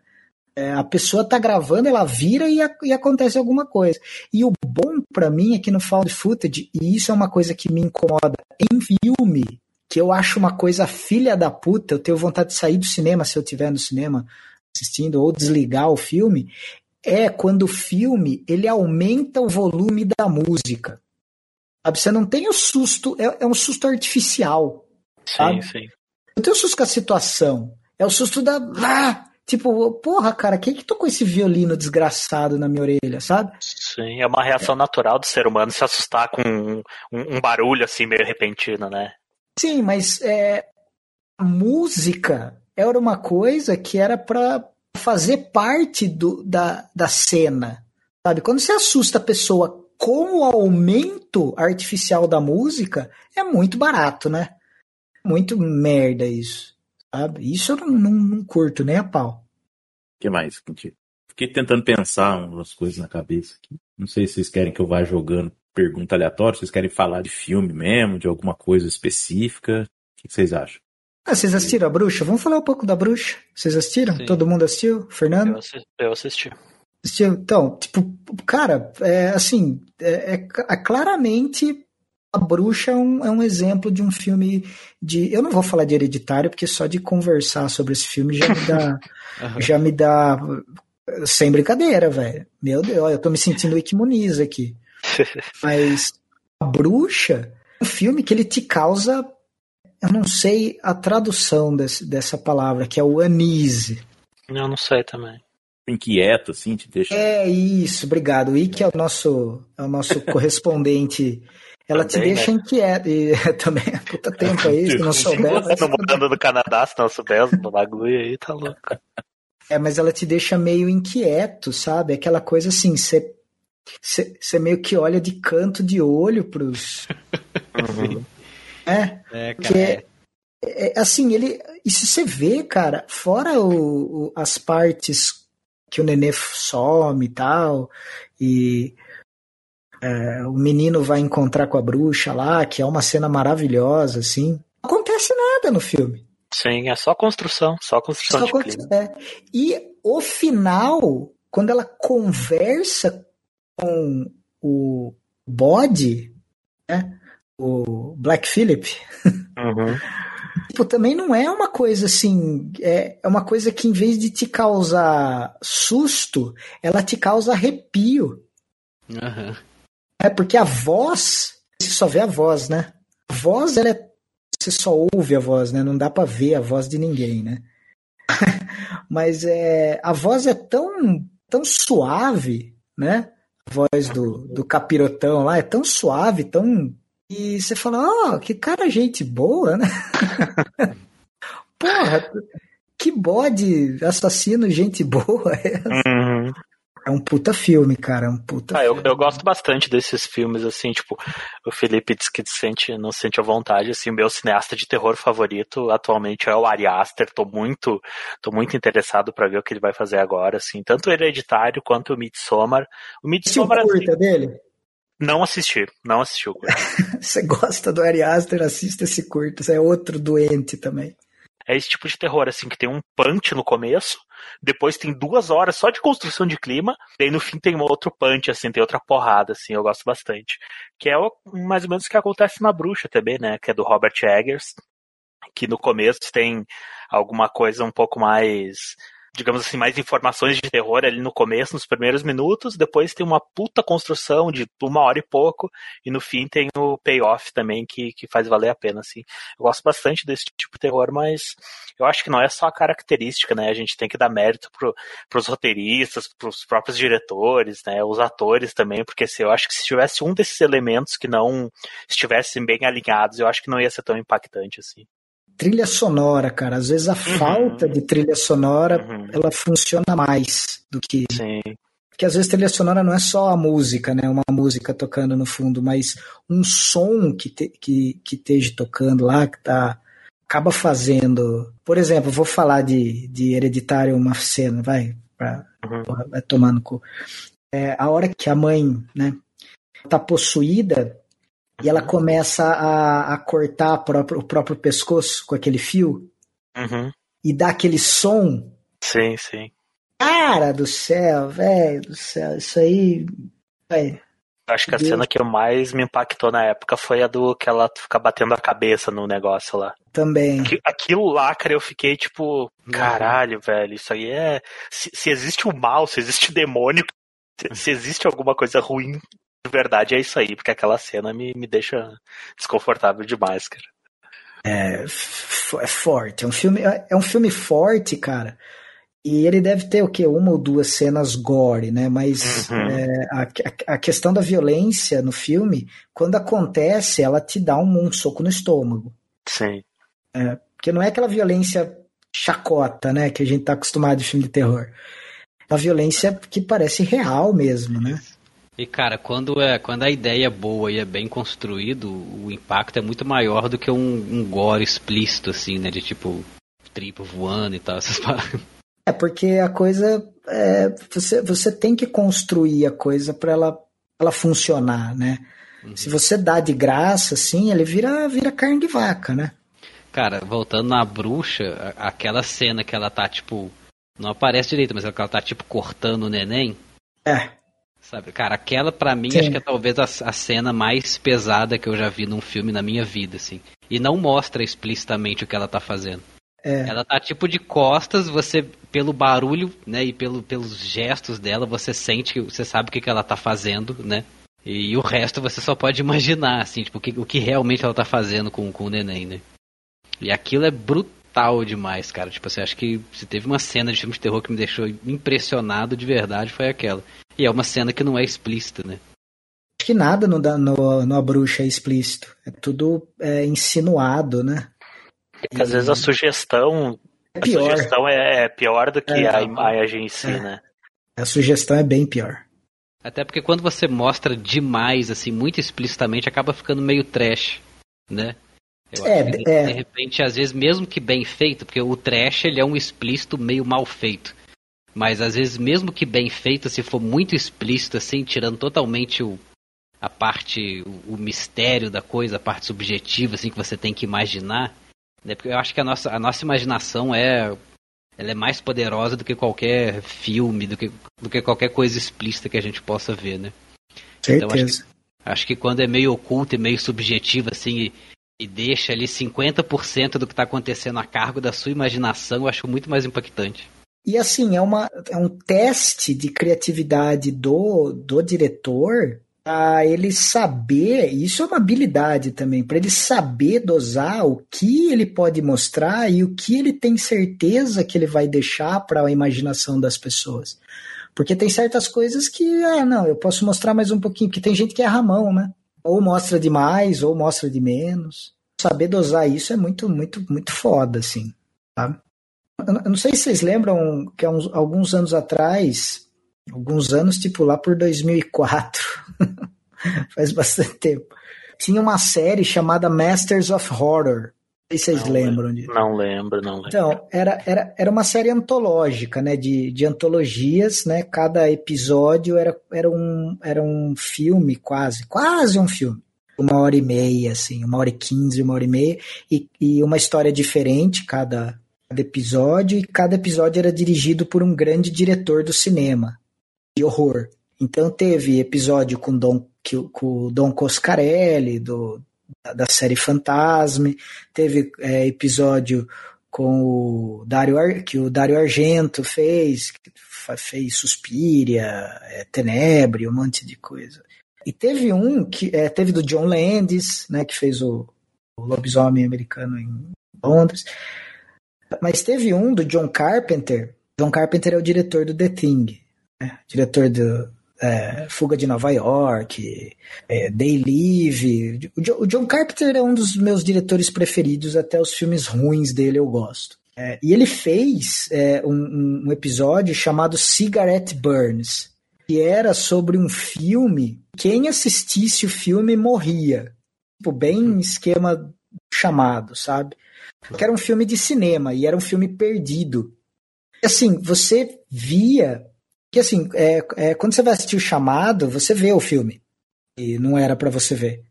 É, a pessoa tá gravando, ela vira e, a, e acontece alguma coisa. E o bom para mim é que no found footage, e isso é uma coisa que me incomoda em filme, que eu acho uma coisa filha da puta, eu tenho vontade de sair do cinema se eu estiver no cinema assistindo ou desligar o filme, é quando o filme ele aumenta o volume da música. Sabe? Você não tem o susto, é, é um susto artificial. Sim, sabe? sim. Não tem o susto com a situação. É o susto da. Ah! Tipo, porra, cara, quem que tocou esse violino desgraçado na minha orelha, sabe? Sim, é uma reação é. natural do ser humano se assustar com um, um, barulho assim meio repentino, né? Sim, mas é, a música era uma coisa que era para fazer parte do, da, da cena, sabe? Quando você assusta a pessoa com o aumento artificial da música, é muito barato, né? Muito merda isso. Sabe? Isso eu não, não, não curto nem a pau. O que mais? Fiquei tentando pensar umas coisas na cabeça aqui. Não sei se vocês querem que eu vá jogando pergunta aleatória, vocês querem falar de filme mesmo, de alguma coisa específica. O que vocês acham? Ah, vocês assistiram a bruxa? Vamos falar um pouco da bruxa. Vocês assistiram? Sim. Todo mundo assistiu? Fernando? Eu assisti. Eu assisti. assistiu? Então, tipo, cara, é assim, é, é, é claramente a Bruxa é um, é um, exemplo de um filme de. Eu não vou falar de hereditário, porque só de conversar sobre esse filme já me dá. uhum. Já me dá. Sem brincadeira, velho. Meu Deus, eu tô me sentindo Iquimuniz aqui. Mas a Bruxa é um filme que ele te causa. Eu não sei a tradução desse, dessa palavra, que é o anise. Eu não sei também. Inquieto, assim, te deixa. É isso, obrigado. O Ike é o nosso, é o nosso correspondente ela também, te deixa né? inquieto. E também, puta tempo aí, se não souber. Não morando no Canadá, se não souber no bagulho aí, tá louco. É, mas ela te deixa meio inquieto, sabe? Aquela coisa assim, você. Você meio que olha de canto de olho pros. Uhum. É. É, cara. É, é, assim, ele. E se você vê, cara, fora o, o, as partes que o nenê some e tal, e é, o menino vai encontrar com a bruxa lá, que é uma cena maravilhosa, assim. Não acontece nada no filme. Sim, é só construção, só construção só de construção, clima. É. E o final, quando ela conversa com o bode, né, o Black Phillip, uhum. tipo, também não é uma coisa assim, é, é uma coisa que em vez de te causar susto, ela te causa arrepio. Uhum. É porque a voz, você só vê a voz, né? A voz, ela é. Você só ouve a voz, né? Não dá para ver a voz de ninguém, né? Mas é, a voz é tão, tão suave, né? A voz do, do capirotão lá é tão suave, tão. E você fala, ó, oh, que cara gente boa, né? Porra, que bode assassino, gente boa é essa? Uhum. É um puta filme, cara. É um puta ah, eu, eu, gosto bastante desses filmes, assim, tipo, o Felipe diz que sente, não sente a vontade, assim, o meu cineasta de terror favorito atualmente é o Ari Aster. Tô muito, tô muito interessado para ver o que ele vai fazer agora, assim, tanto o Hereditário quanto o Midsommar. O Midsommar. Você curta assim, dele? Não assisti, não assisti o curta. Você gosta do Ari Aster, assista esse curto. Você é outro doente também. É esse tipo de terror, assim, que tem um punch no começo, depois tem duas horas só de construção de clima, e aí no fim tem outro punch, assim, tem outra porrada, assim, eu gosto bastante. Que é mais ou menos o que acontece na Bruxa também, né, que é do Robert Eggers, que no começo tem alguma coisa um pouco mais digamos assim, mais informações de terror ali no começo, nos primeiros minutos, depois tem uma puta construção de uma hora e pouco, e no fim tem o payoff também que, que faz valer a pena, assim. Eu gosto bastante desse tipo de terror, mas eu acho que não é só a característica, né? A gente tem que dar mérito pro, pros roteiristas, pros próprios diretores, né? Os atores também, porque se, eu acho que se tivesse um desses elementos que não estivessem bem alinhados, eu acho que não ia ser tão impactante, assim trilha sonora, cara. Às vezes a uhum. falta de trilha sonora uhum. ela funciona mais do que. Sim. Porque às vezes trilha sonora não é só a música, né? Uma música tocando no fundo, mas um som que, te, que, que esteja tocando lá, que tá. Acaba fazendo. Por exemplo, vou falar de, de hereditário uma cena, vai, pra, uhum. vai tomar no cu. É, a hora que a mãe, né, tá possuída, e ela começa a, a cortar o próprio pescoço com aquele fio uhum. e dá aquele som. Sim, sim. Cara do céu, velho do céu, isso aí. Véio. Acho que a Deus. cena que mais me impactou na época foi a do que ela fica batendo a cabeça no negócio lá. Também. Aquilo lá, cara, eu fiquei tipo, caralho, velho, isso aí é. Se, se existe o mal, se existe o demônio, se, existe alguma coisa ruim verdade é isso aí, porque aquela cena me, me deixa desconfortável demais, cara. É, é forte. É um filme, é, é um filme forte, cara. E ele deve ter o quê? Uma ou duas cenas gore, né? Mas uhum. é, a, a, questão da violência no filme, quando acontece, ela te dá um, um soco no estômago. Sim. É, porque não é aquela violência chacota, né? Que a gente tá acostumado de filme de terror. É uma violência que parece real mesmo, né? E cara, quando, é, quando a ideia é boa e é bem construído, o impacto é muito maior do que um, um gore explícito, assim, né? De tipo, tripo voando e tal, essas paradas. É, porque a coisa. É, você, você tem que construir a coisa para ela, ela funcionar, né? Uhum. Se você dá de graça, assim, ele vira, vira carne de vaca, né? Cara, voltando na bruxa, aquela cena que ela tá, tipo. Não aparece direito, mas ela tá, tipo, cortando o neném. É. Sabe, cara, aquela para mim Sim. acho que é talvez a, a, cena mais pesada que eu já vi num filme na minha vida, assim. E não mostra explicitamente o que ela tá fazendo. É. Ela tá tipo de costas, você, pelo barulho, né, e pelo, pelos gestos dela, você sente, você sabe o que, que ela tá fazendo, né? E, o resto você só pode imaginar, assim, tipo, o que, o que realmente ela tá fazendo com, com o neném, né? E aquilo é brutal demais, cara. Tipo, você assim, acha que se teve uma cena de filme de terror que me deixou impressionado de verdade, foi aquela. E é uma cena que não é explícita, né? Acho que nada no, no, no A Bruxa é explícito. É tudo é, insinuado, né? É às vezes a sugestão, é pior. A sugestão é, é pior do que é, a imagem em si, é. né? A sugestão é bem pior. Até porque quando você mostra demais, assim, muito explicitamente, acaba ficando meio trash, né? Eu é, que, é. De repente, às vezes, mesmo que bem feito, porque o trash ele é um explícito meio mal feito. Mas às vezes, mesmo que bem feito, se for muito explícito, assim, tirando totalmente o, a parte, o, o mistério da coisa, a parte subjetiva, assim, que você tem que imaginar, né? Porque eu acho que a nossa, a nossa imaginação é, ela é mais poderosa do que qualquer filme, do que, do que qualquer coisa explícita que a gente possa ver, né? Certeza. Então, acho, que, acho que quando é meio oculto e meio subjetivo, assim, e, e deixa ali 50% do que está acontecendo a cargo da sua imaginação, eu acho muito mais impactante. E assim, é, uma, é um teste de criatividade do, do diretor para ele saber, isso é uma habilidade também, para ele saber dosar o que ele pode mostrar e o que ele tem certeza que ele vai deixar para a imaginação das pessoas. Porque tem certas coisas que, ah, não, eu posso mostrar mais um pouquinho, porque tem gente que erra a mão, né? Ou mostra demais, ou mostra de menos. Saber dosar isso é muito, muito, muito foda, assim, sabe? Eu não sei se vocês lembram que há uns, alguns anos atrás alguns anos, tipo lá por 2004, faz bastante tempo. Tinha uma série chamada Masters of Horror. Não sei se vocês não lembram disso. Não lembro, não lembro. Então, era, era, era uma série antológica, né? De, de antologias, né? Cada episódio era, era, um, era um filme, quase, quase um filme. Uma hora e meia, assim, uma hora e quinze, uma hora e meia, e, e uma história diferente cada, cada episódio, e cada episódio era dirigido por um grande diretor do cinema de horror. Então teve episódio com Dom, com o Dom Coscarelli, do, da série Fantasme, teve é, episódio com o Dario, que o Dario Argento fez, fez Suspiria, é, Tenebre, um monte de coisa. E teve um que é, teve do John Landis, né, que fez o, o lobisomem americano em Londres. Mas teve um do John Carpenter. John Carpenter é o diretor do The Thing. É, diretor do é, Fuga de Nova York, é, Day Live. O, John Carpenter é um dos meus diretores preferidos, até os filmes ruins dele eu gosto. É, e ele fez é, um, um, episódio chamado Cigarette Burns, que era sobre um filme. Quem assistisse o filme morria. Tipo, bem esquema chamado, sabe? Que era um filme de cinema e era um filme perdido. Assim, você via que assim, é, é, quando você vai assistir o chamado, você vê o filme. E não era para você ver.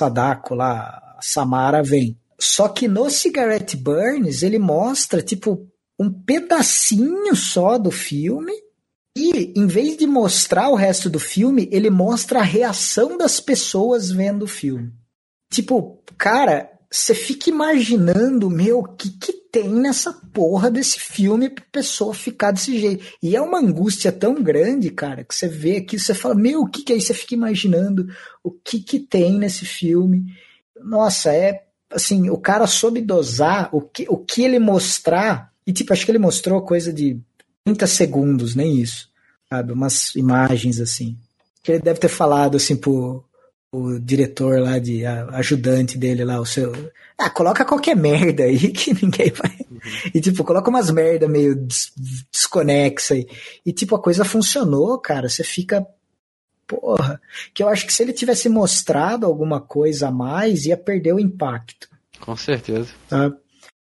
Sadako lá, Samara vem. Só que no Cigarette Burns, ele mostra, tipo, um pedacinho só do filme. E, em vez de mostrar o resto do filme, ele mostra a reação das pessoas vendo o filme. Tipo, cara, você fica imaginando, meu, o que, que tem nessa porra desse filme pra pessoa ficar desse jeito. E é uma angústia tão grande, cara, que você vê aqui, você fala, meu, o que que é isso? Você fica imaginando o que que tem nesse filme. Nossa, é assim, o cara soube dosar o que, o que ele mostrar, e tipo, acho que ele mostrou coisa de 30 segundos, nem isso, sabe? Umas imagens assim. Que ele deve ter falado assim pro, o diretor lá de a, ajudante dele lá, o seu. Ah, coloca qualquer merda aí que ninguém vai. Uhum. E tipo, coloca umas merda meio des, desconexa aí. E tipo, a coisa funcionou, cara. Você fica. porra, que eu acho que se ele tivesse mostrado alguma coisa a mais, ia perder o impacto. Com certeza. Tá?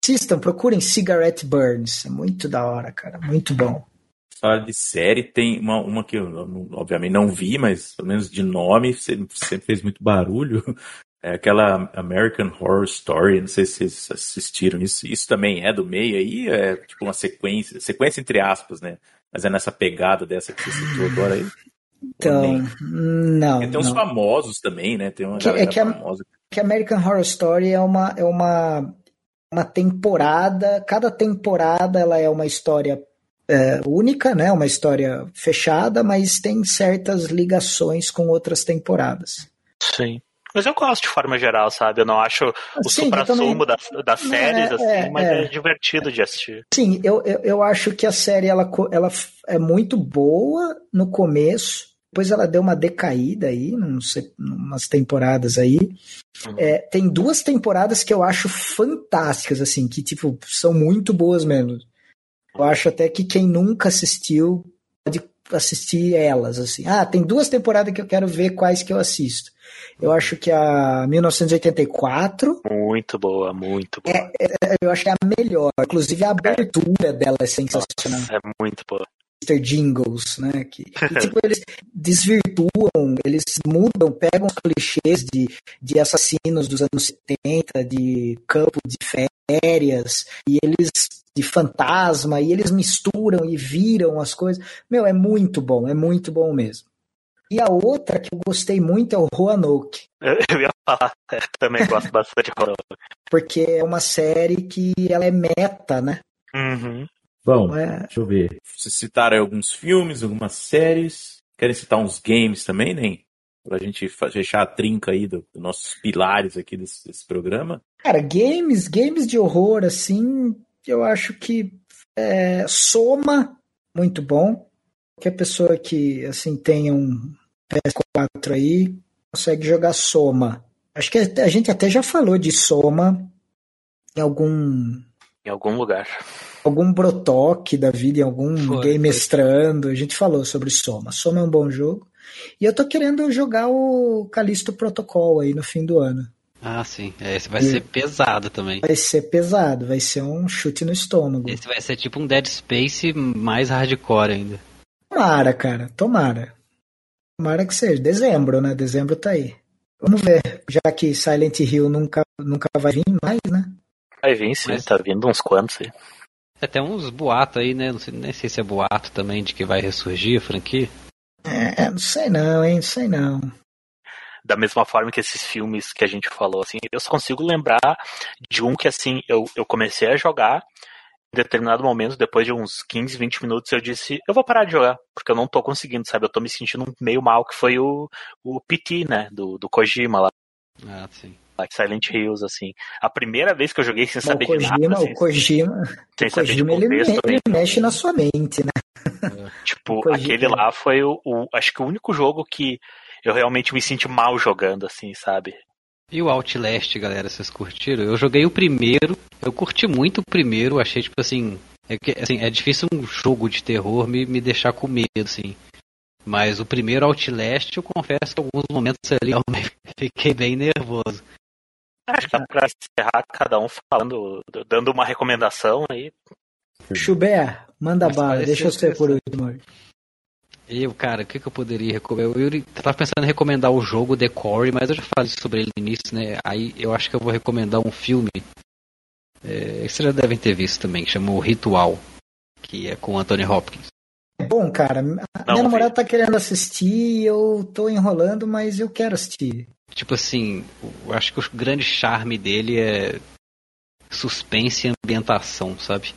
Assistam, procurem Cigarette Burns. É muito da hora, cara. Muito bom. História de série tem uma, uma que eu obviamente não vi, mas pelo menos de nome sempre, sempre fez muito barulho. É aquela American Horror Story, não sei se vocês assistiram isso. Isso também é do meio aí, é tipo uma sequência, sequência entre aspas, né? Mas é nessa pegada dessa que você citou agora aí. Então, não. Porque tem uns não. famosos também, né? Tem uma Que- é galera que a- famosa. que American Horror Story é uma é uma uma temporada, cada temporada ela é uma história é, única, né? Uma história fechada, mas tem certas ligações com outras temporadas. Sim. Mas eu gosto de forma geral, sabe? Eu não acho o Sim, eu também- supra-sumo das, das Não, séries, é, assim, é, mas é. é. divertido de assistir. Sim, eu, eu, eu acho que a série ela, ela é muito boa no começo, depois ela deu uma decaída aí, não sei, umas temporadas aí. Uhum. É, tem duas temporadas que eu acho fantásticas, assim, que tipo, são muito boas mesmo. Eu acho até que quem nunca assistiu pode assistir elas, assim. Ah, tem duas temporadas que eu quero ver quais que eu assisto. Eu acho que a 1984 Muito boa, muito boa. eu acho que é a melhor. Inclusive a abertura dela é sensacional. Nossa, é muito boa. Mr. Jingles, né? Que, tipo, eles desvirtuam, eles mudam, pegam os clichês de, de assassinos dos anos 70, de campo de férias, e eles de fantasma, e eles misturam e viram as coisas. Meu, é muito bom, é muito bom mesmo. E a outra que eu gostei muito é o Roanoke, Eu, ia falar, eu também gosto bastante de horror. porque é uma série que ela é meta, né? Uhum. Bom, é- deixa eu ver. Vocês citaram aí alguns filmes, algumas séries. Querem citar uns games também, nem? Pra gente fechar a trinca aí do- dos nossos pilares aqui desse, desse programa. Cara, games, games de horror, assim, eu acho que é, soma muito bom. Qualquer pessoa que, assim, tenha um PS4 aí, consegue jogar soma. Acho que a gente até já falou de soma em algum Em algum lugar. Algum brotoque da vida, em algum Foi, game foi. mestrando, a gente falou sobre Soma. Soma é um bom jogo. E eu tô querendo jogar o Callisto Protocol aí no fim do ano. Ah, sim. Esse vai E- ser pesado também. Vai ser pesado, vai ser um chute no estômago. Esse vai ser tipo um Dead Space mais hardcore ainda. Tomara, cara, tomara. Tomara que seja. Dezembro, né? Dezembro tá aí. Vamos ver, já que Silent Hill nunca, nunca vai vir mais, né? Vai vir sim, Mas- tá vindo uns quantos aí. Até uns boatos aí, né? Não sei, nem sei se é boato também de que vai ressurgir a franquia. É, não sei não, hein? Não sei não. Da mesma forma que esses filmes que a gente falou, assim, eu só consigo lembrar de um que, assim, eu, eu comecei a jogar, em determinado momento, depois de uns 15, 20 minutos, eu disse, eu vou parar de jogar, porque eu não tô conseguindo, sabe? Eu tô me sentindo meio mal, que foi o, o PT, né? Do, do Kojima lá, Ah, sim. Silent Hills, assim. A primeira vez que eu joguei sem saber o de Kojima, nada, assim, o Kojima, sem o saber de Kojima ele, contexto, ele nem mexe na sua mente, né? Tipo, O Kojima- aquele lá foi o, o- Acho que o único jogo que eu realmente me senti mal jogando, assim, sabe? E o Outlast, galera, vocês curtiram? Eu joguei o primeiro, eu curti muito o primeiro, achei tipo assim. É, que, assim, é difícil um jogo de terror me, me deixar com medo, assim. Mas o primeiro Outlast, eu confesso que em alguns momentos ali eu fiquei bem nervoso. Acho que dá pra encerrar cada um falando, dando uma recomendação aí. Chubé, manda Mas bala, deixa eu ser por último. Eu, cara, o que, que eu poderia recomendar? Eu, eu tava pensando em recomendar o jogo The Core, mas eu já falei sobre ele no início, né? Aí eu acho que eu vou recomendar um filme. É, vocês já devem ter visto também, que chamou Ritual, que é com Anthony Hopkins. É bom, cara. A Não, minha namorada tá querendo assistir, eu tô enrolando, mas eu quero assistir. Tipo assim, acho que o grande charme dele é suspense e ambientação, sabe?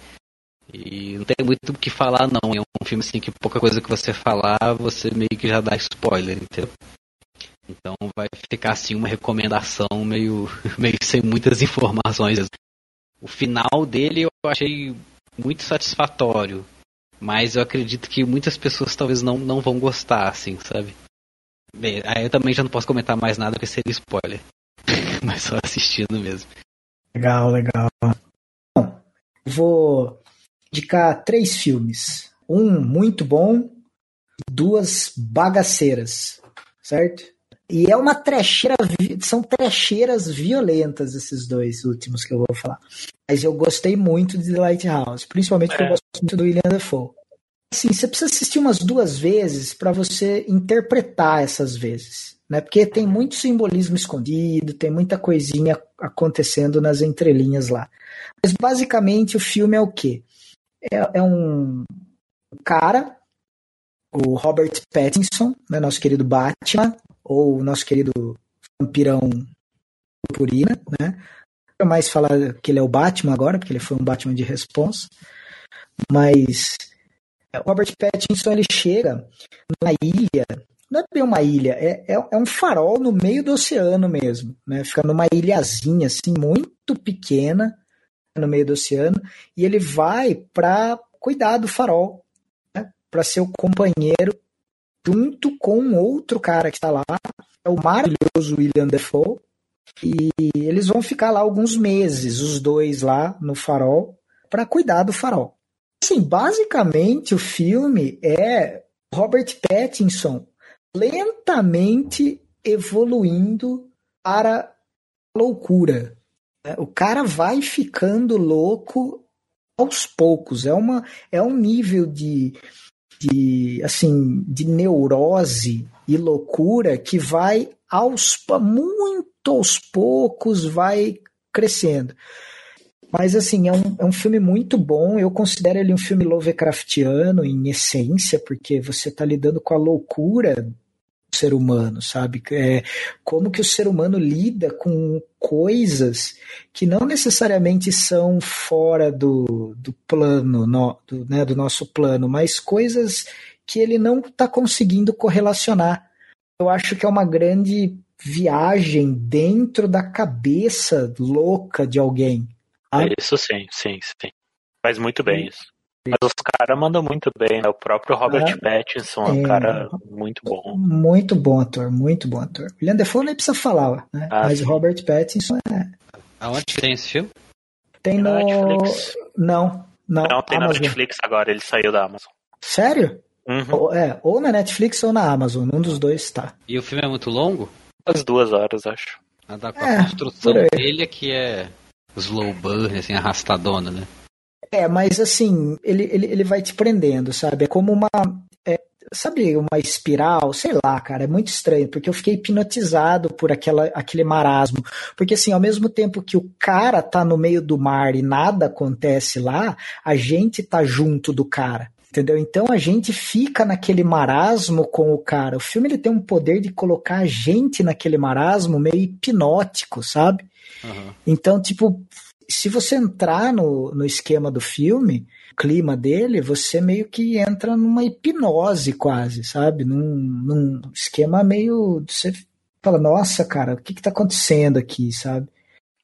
E não tem muito o que falar, não. É um filme assim que pouca coisa que você falar, você meio que já dá spoiler, entendeu? Então vai ficar assim uma recomendação meio, meio sem muitas informações. O final dele eu achei muito satisfatório, mas eu acredito que muitas pessoas talvez não, não vão gostar, assim, sabe? Bem, aí eu também já não posso comentar mais nada porque seria spoiler. mas só assistindo mesmo. Legal, legal. Bom, vou indicar três filmes. Um muito bom, duas bagaceiras. certo? E é uma trecheira, são trecheiras violentas esses dois últimos que eu vou falar. Mas eu gostei muito de The Lighthouse, principalmente porque é. eu gosto muito do William Defoe. Assim, você precisa assistir umas duas vezes para você interpretar essas vezes, né? Porque tem muito simbolismo escondido, tem muita coisinha acontecendo nas entrelinhas lá. Mas basicamente o filme é o quê? É, é um cara, o Robert Pattinson, né, nosso querido Batman, ou nosso querido vampirão purpurina, né? Não mais falar que ele é o Batman agora, porque ele foi um Batman de responsa. Mas o Robert Pattinson ele chega na ilha, não é bem uma ilha, é, é, é, um farol no meio do oceano mesmo, né? Fica numa ilhazinha assim muito pequena no meio do oceano e ele vai para cuidar do farol, né? para ser o companheiro junto com outro cara que está lá, é o maravilhoso William Defoe. E eles vão ficar lá alguns meses, os dois lá no farol, para cuidar do farol. Assim, basicamente o filme é Robert Pattinson lentamente evoluindo para a loucura. O cara vai ficando louco aos poucos. É, uma, é um nível de, de assim de neurose e loucura que vai aos muito aos poucos vai crescendo. Mas assim, é um, é um filme muito bom. Eu considero ele um filme Lovecraftiano em essência, porque você está lidando com a loucura ser humano, sabe? É, como que o ser humano lida com coisas que não necessariamente são fora do, do plano, no, do, né, do nosso plano, mas coisas que ele não está conseguindo correlacionar. Eu acho que é uma grande viagem dentro da cabeça louca de alguém. Sabe? Isso sim, sim, sim. Faz muito bem isso. Mas os caras mandam muito bem, né? O próprio Robert ah, Pattinson é um é, cara muito bom. Muito bom ator, muito bom ator. William Defoe nem precisa falar, né? Ah, Mas sim. Robert Pattinson é... Aonde tem esse filme? Tem no... Netflix. Não, não. Não, tem Amazon. na Netflix agora, ele saiu da Amazon. Sério? Uhum. Ou, é, ou na Netflix ou na Amazon, um dos dois tá. E o filme é muito longo? As duas horas, acho. A da é, construção dele é que é slow burn, assim, arrastadona, né? É, mas assim, ele, ele, ele vai te prendendo, sabe? É como uma. É, sabe, uma espiral, sei lá, cara, é muito estranho, porque eu fiquei hipnotizado por aquela, aquele marasmo. Porque, assim, ao mesmo tempo que o cara tá no meio do mar e nada acontece lá, a gente tá junto do cara. Entendeu? Então a gente fica naquele marasmo com o cara. O filme ele tem um poder de colocar a gente naquele marasmo meio hipnótico, sabe? Uhum. Então, tipo, se você entrar no, no esquema do filme, clima dele, você meio que entra numa hipnose quase, sabe? Num, num esquema meio. Você fala, nossa, cara, o que que tá acontecendo aqui, sabe?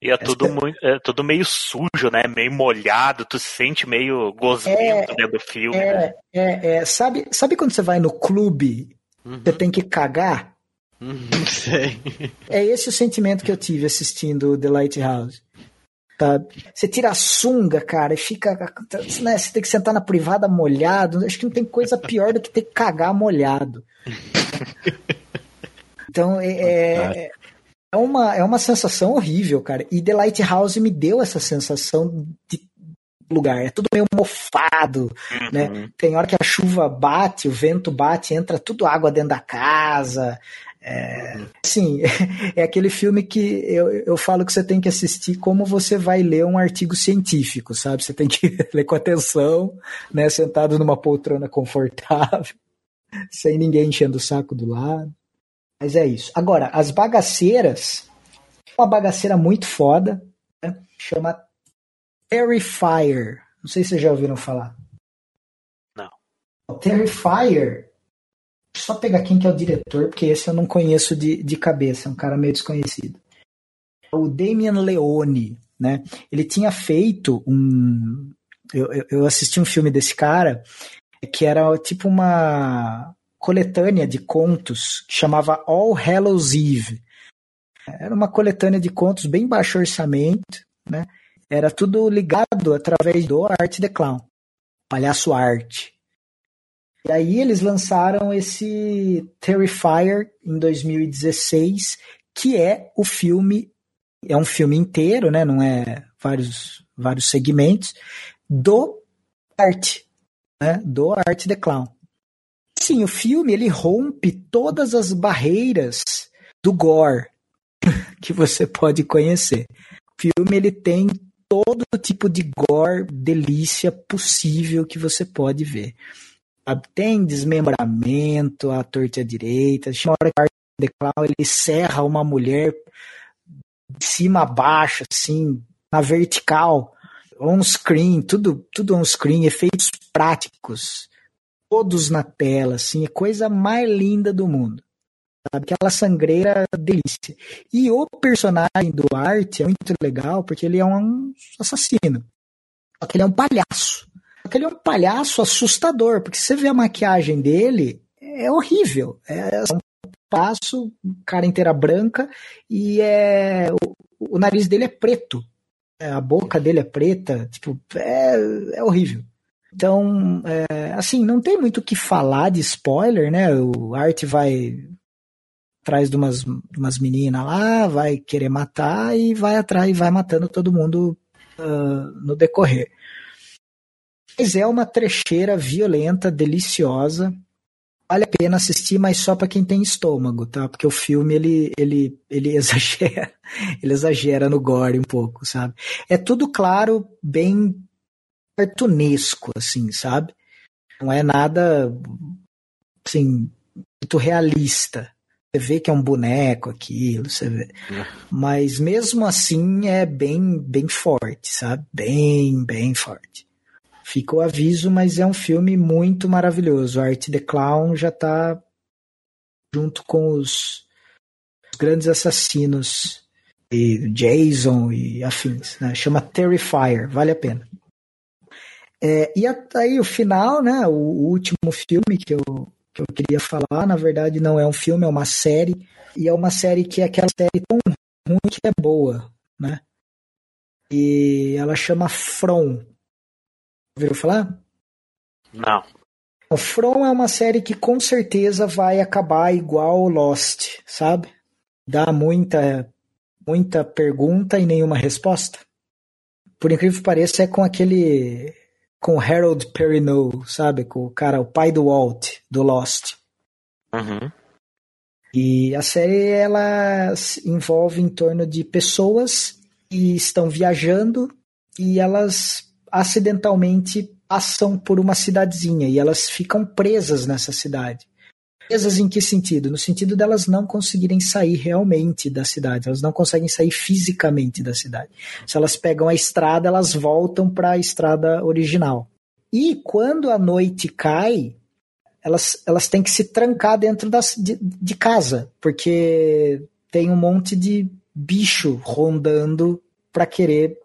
E é tudo, muito, é tudo meio sujo, né? Meio molhado, tu se sente meio gosmento é, dentro do filme. É, né? é, é, Sabe, sabe quando você vai no clube, uhum. você tem que cagar? Uhum, sei. É esse o sentimento que eu tive assistindo The Lighthouse. Sabe? Você tira a sunga, cara, e fica. Né, você tem que sentar na privada molhado. Acho que não tem coisa pior do que ter que cagar molhado. Então é, é, uma, é uma sensação horrível, cara. E The Lighthouse me deu essa sensação de lugar. É tudo meio mofado, né? uhum. né? Tem hora que a chuva bate, o vento bate, entra tudo água dentro da casa. É, sim, é aquele filme que eu, eu falo que você tem que assistir como você vai ler um artigo científico, sabe? Você tem que ler com atenção, né? Sentado numa poltrona confortável, sem ninguém enchendo o saco do lado. Mas é isso. Agora, as bagaceiras, uma bagaceira muito foda, né? chama Terrifier. Não sei se vocês já ouviram falar. Não. Terrifier só pegar quem que é o diretor, porque esse eu não conheço de, de cabeça, é um cara meio desconhecido. O Damian Leone, né? Ele tinha feito um. Eu, eu assisti um filme desse cara que era tipo uma coletânea de contos que chamava All Hallows Eve. Era uma coletânea de contos bem baixo orçamento, né? Era tudo ligado através do Art the Clown, Palhaço Arte. E aí eles lançaram esse Terrifier em 2016, que é o filme, é um filme inteiro, né? Não é vários, vários segmentos, do Art, né? Do Art the Clown. Sim, o filme ele rompe todas as barreiras do gore que você pode conhecer. O filme ele tem todo tipo de gore, delícia possível que você pode ver. Tem desmembramento, a torta à direita. Uma hora Clown ele serra uma mulher de cima a baixo, assim, na vertical, on screen, tudo, tudo on screen, efeitos práticos, todos na tela, assim, é coisa mais linda do mundo. Sabe? Aquela sangreira delícia. E o personagem do Art é muito legal porque ele é um assassino. Só que ele é um palhaço. Só que ele é um palhaço assustador, porque você vê a maquiagem dele, é horrível. É um palhaço, cara inteira branca, e é o, o nariz dele é preto. É, a boca dele é preta, tipo, é, é horrível. Então, é, assim, não tem muito o que falar de spoiler, né? O Art vai atrás de umas, umas meninas lá, vai querer matar e vai atrás e vai matando todo mundo uh, no decorrer. Mas é uma trecheira violenta, deliciosa. Vale a pena assistir, mas só para quem tem estômago, tá? Porque o filme ele, ele, ele exagera, ele exagera no gore um pouco, sabe? É tudo claro, bem cartunesco, assim, sabe? Não é nada, assim, muito realista. Você vê que é um boneco aquilo, você vê. É. Mas mesmo assim é bem, bem forte, sabe? Bem, bem forte. Fica o aviso, mas é um filme muito maravilhoso. Art the Clown já tá junto com os, os grandes assassinos e Jason e afins, né? Chama Terrifier, vale a pena. É, e aí o final, né? O, o último filme que eu que eu queria falar, na verdade, não é um filme, é uma série. E é uma série que é aquela série tão ruim que é boa, né? E ela chama From. Ouviram falar? Não. O From é uma série que com certeza vai acabar igual Lost, sabe? Dá muita, muita pergunta e nenhuma resposta. Por incrível que pareça, é com aquele com Harold Perrineau, sabe? Com o cara, o pai do Walt, do Lost. Uhum. E a série ela envolve em torno de pessoas que estão viajando e elas acidentalmente passam por uma cidadezinha e elas ficam presas nessa cidade. Presas em que sentido? No sentido delas não conseguirem sair realmente da cidade, elas não conseguem sair fisicamente da cidade. Se elas pegam a estrada, elas voltam para a estrada original. E quando a noite cai, elas, elas têm que se trancar dentro das, de, de casa, porque tem um monte de bicho rondando para querer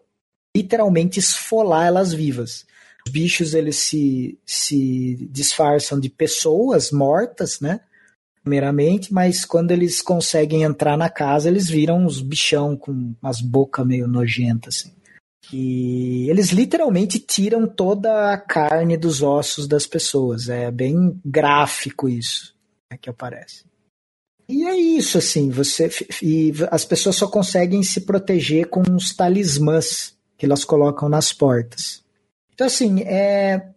literalmente esfolar elas vivas bichos eles se, se disfarçam de pessoas mortas, né? Primeiramente, mas quando eles conseguem entrar na casa, eles viram uns bichão com umas bocas meio nojentas, assim. E eles literalmente tiram toda a carne dos ossos das pessoas. É bem gráfico isso né, que aparece. E é isso, assim, você. E as pessoas só conseguem se proteger com uns talismãs que elas colocam nas portas. Então, assim, é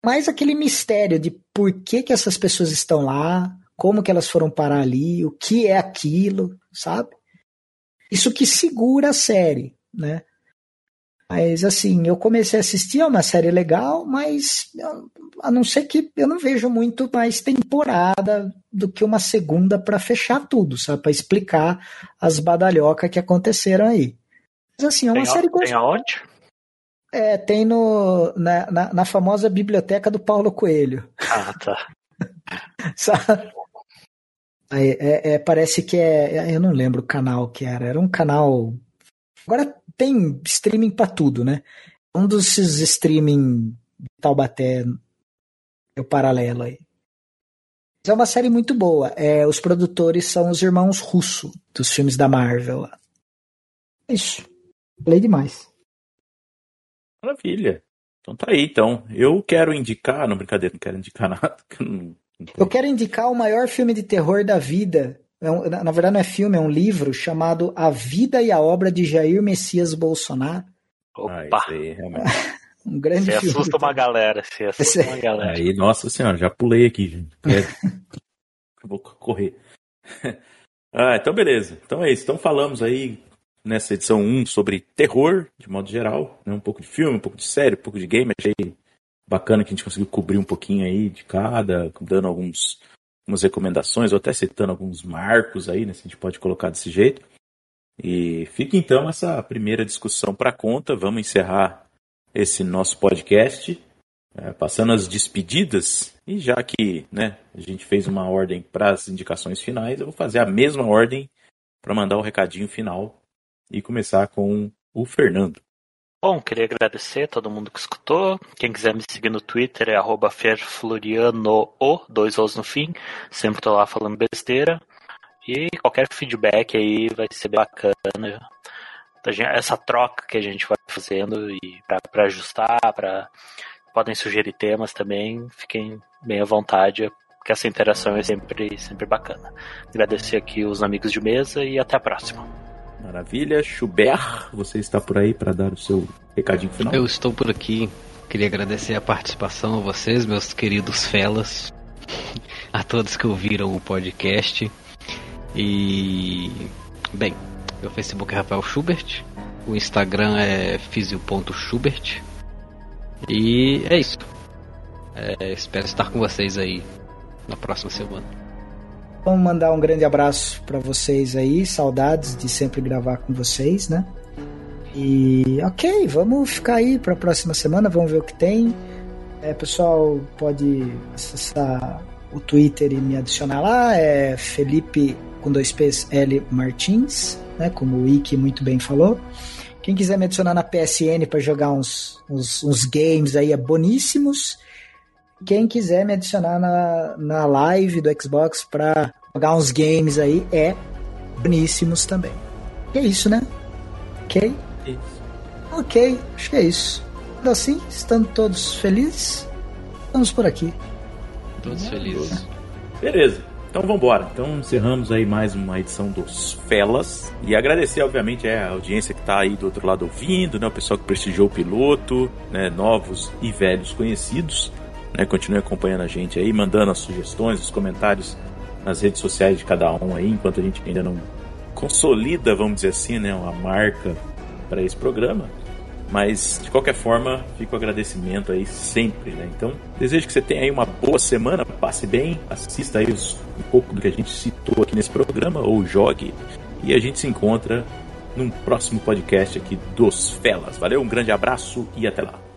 mais aquele mistério de por que, que essas pessoas estão lá, como que elas foram parar ali, o que é aquilo, sabe? Isso que segura a série, né? Mas assim, eu comecei a assistir, é uma série legal, mas a não ser que eu não vejo muito mais temporada do que uma segunda para fechar tudo, sabe? Para explicar as badalhocas que aconteceram aí. Mas assim, é uma tem série Tem aonde? É, tem no, na, na, na, famosa biblioteca do Paulo Coelho. Ah, tá. é, é, parece que é. é. Eu não lembro o canal que era. Era um canal. Agora tem streaming para tudo, né? Um desses streaming de Taubaté, o paralelo aí. é uma série muito boa. É, os produtores são os irmãos Russo, dos filmes da Marvel. É isso. Falei demais. Maravilha. Então tá aí, então. Eu quero indicar, não brincadeira, não quero indicar nada. Não, não eu quero indicar o maior filme de terror da vida. É um, na verdade não é filme, é um livro chamado A Vida e a Obra de Jair Messias Bolsonaro. Opa! Ah, aí, um grande você filme. assusta uma galera, você assusta uma galera. Aí, nossa senhora, já pulei aqui, gente. Vou correr. ah, então beleza. Então é isso. Então falamos aí nessa edição 1 sobre terror, de modo geral. Né? Um pouco de filme, um pouco de série, um pouco de game. Achei bacana que a gente conseguiu cobrir um pouquinho aí de cada, dando alguns, algumas recomendações, ou até citando alguns marcos aí, né? Se a gente pode colocar desse jeito. E fica então essa primeira discussão para conta. Vamos encerrar esse nosso podcast, é, passando as despedidas. E já que né, a gente fez uma ordem para as indicações finais, eu vou fazer a mesma ordem para mandar o um recadinho final e começar com o Fernando. Bom, queria agradecer a todo mundo que escutou. Quem quiser me seguir no Twitter é ferfloriano, dois O's no fim. Sempre tô lá falando besteira. E qualquer feedback aí vai ser bacana. Essa troca que a gente vai fazendo e para ajustar, para podem sugerir temas também, fiquem bem à vontade, que essa interação é sempre, sempre bacana. Agradecer aqui os amigos de mesa e até a próxima. Maravilha. Schubert, você está por aí para dar o seu recadinho final? Eu estou por aqui. Queria agradecer a participação a vocês, meus queridos felas, a todos que ouviram o podcast. E. Bem, meu Facebook é Rafael Schubert, o Instagram é fisio.schubert. E é isso. É, espero estar com vocês aí na próxima semana. Vamos mandar um grande abraço para vocês aí, saudades de sempre gravar com vocês, né? E ok, vamos ficar aí para a próxima semana, vamos ver o que tem. É, pessoal, pode acessar o Twitter e me adicionar lá, é Felipe com dois P's L Martins, né? Como o Wiki muito bem falou. Quem quiser me adicionar na PSN para jogar uns, uns, uns, games aí é boníssimos. Quem quiser me adicionar na, na live do Xbox para jogar uns games aí é boníssimos também. E é isso, né? Ok? Isso. Ok, acho que é isso. Então, assim, estando todos felizes, vamos por aqui. Todos felizes. Beleza. Então vamos embora. Então encerramos aí mais uma edição dos Felas. E agradecer, obviamente, a audiência que está aí do outro lado ouvindo, né? O pessoal que prestigiou o piloto, né? Novos e velhos conhecidos. Né? Continue acompanhando a gente aí, mandando as sugestões, os comentários nas redes sociais de cada um aí, enquanto a gente ainda não consolida, vamos dizer assim, né, uma marca para esse programa. Mas de qualquer forma, fica o agradecimento aí sempre, né? Então, desejo que você tenha aí uma boa semana, passe bem, assista aí os, um pouco do que a gente citou aqui nesse programa ou jogue e a gente se encontra num próximo podcast aqui dos Felas. Valeu, um grande abraço e até lá.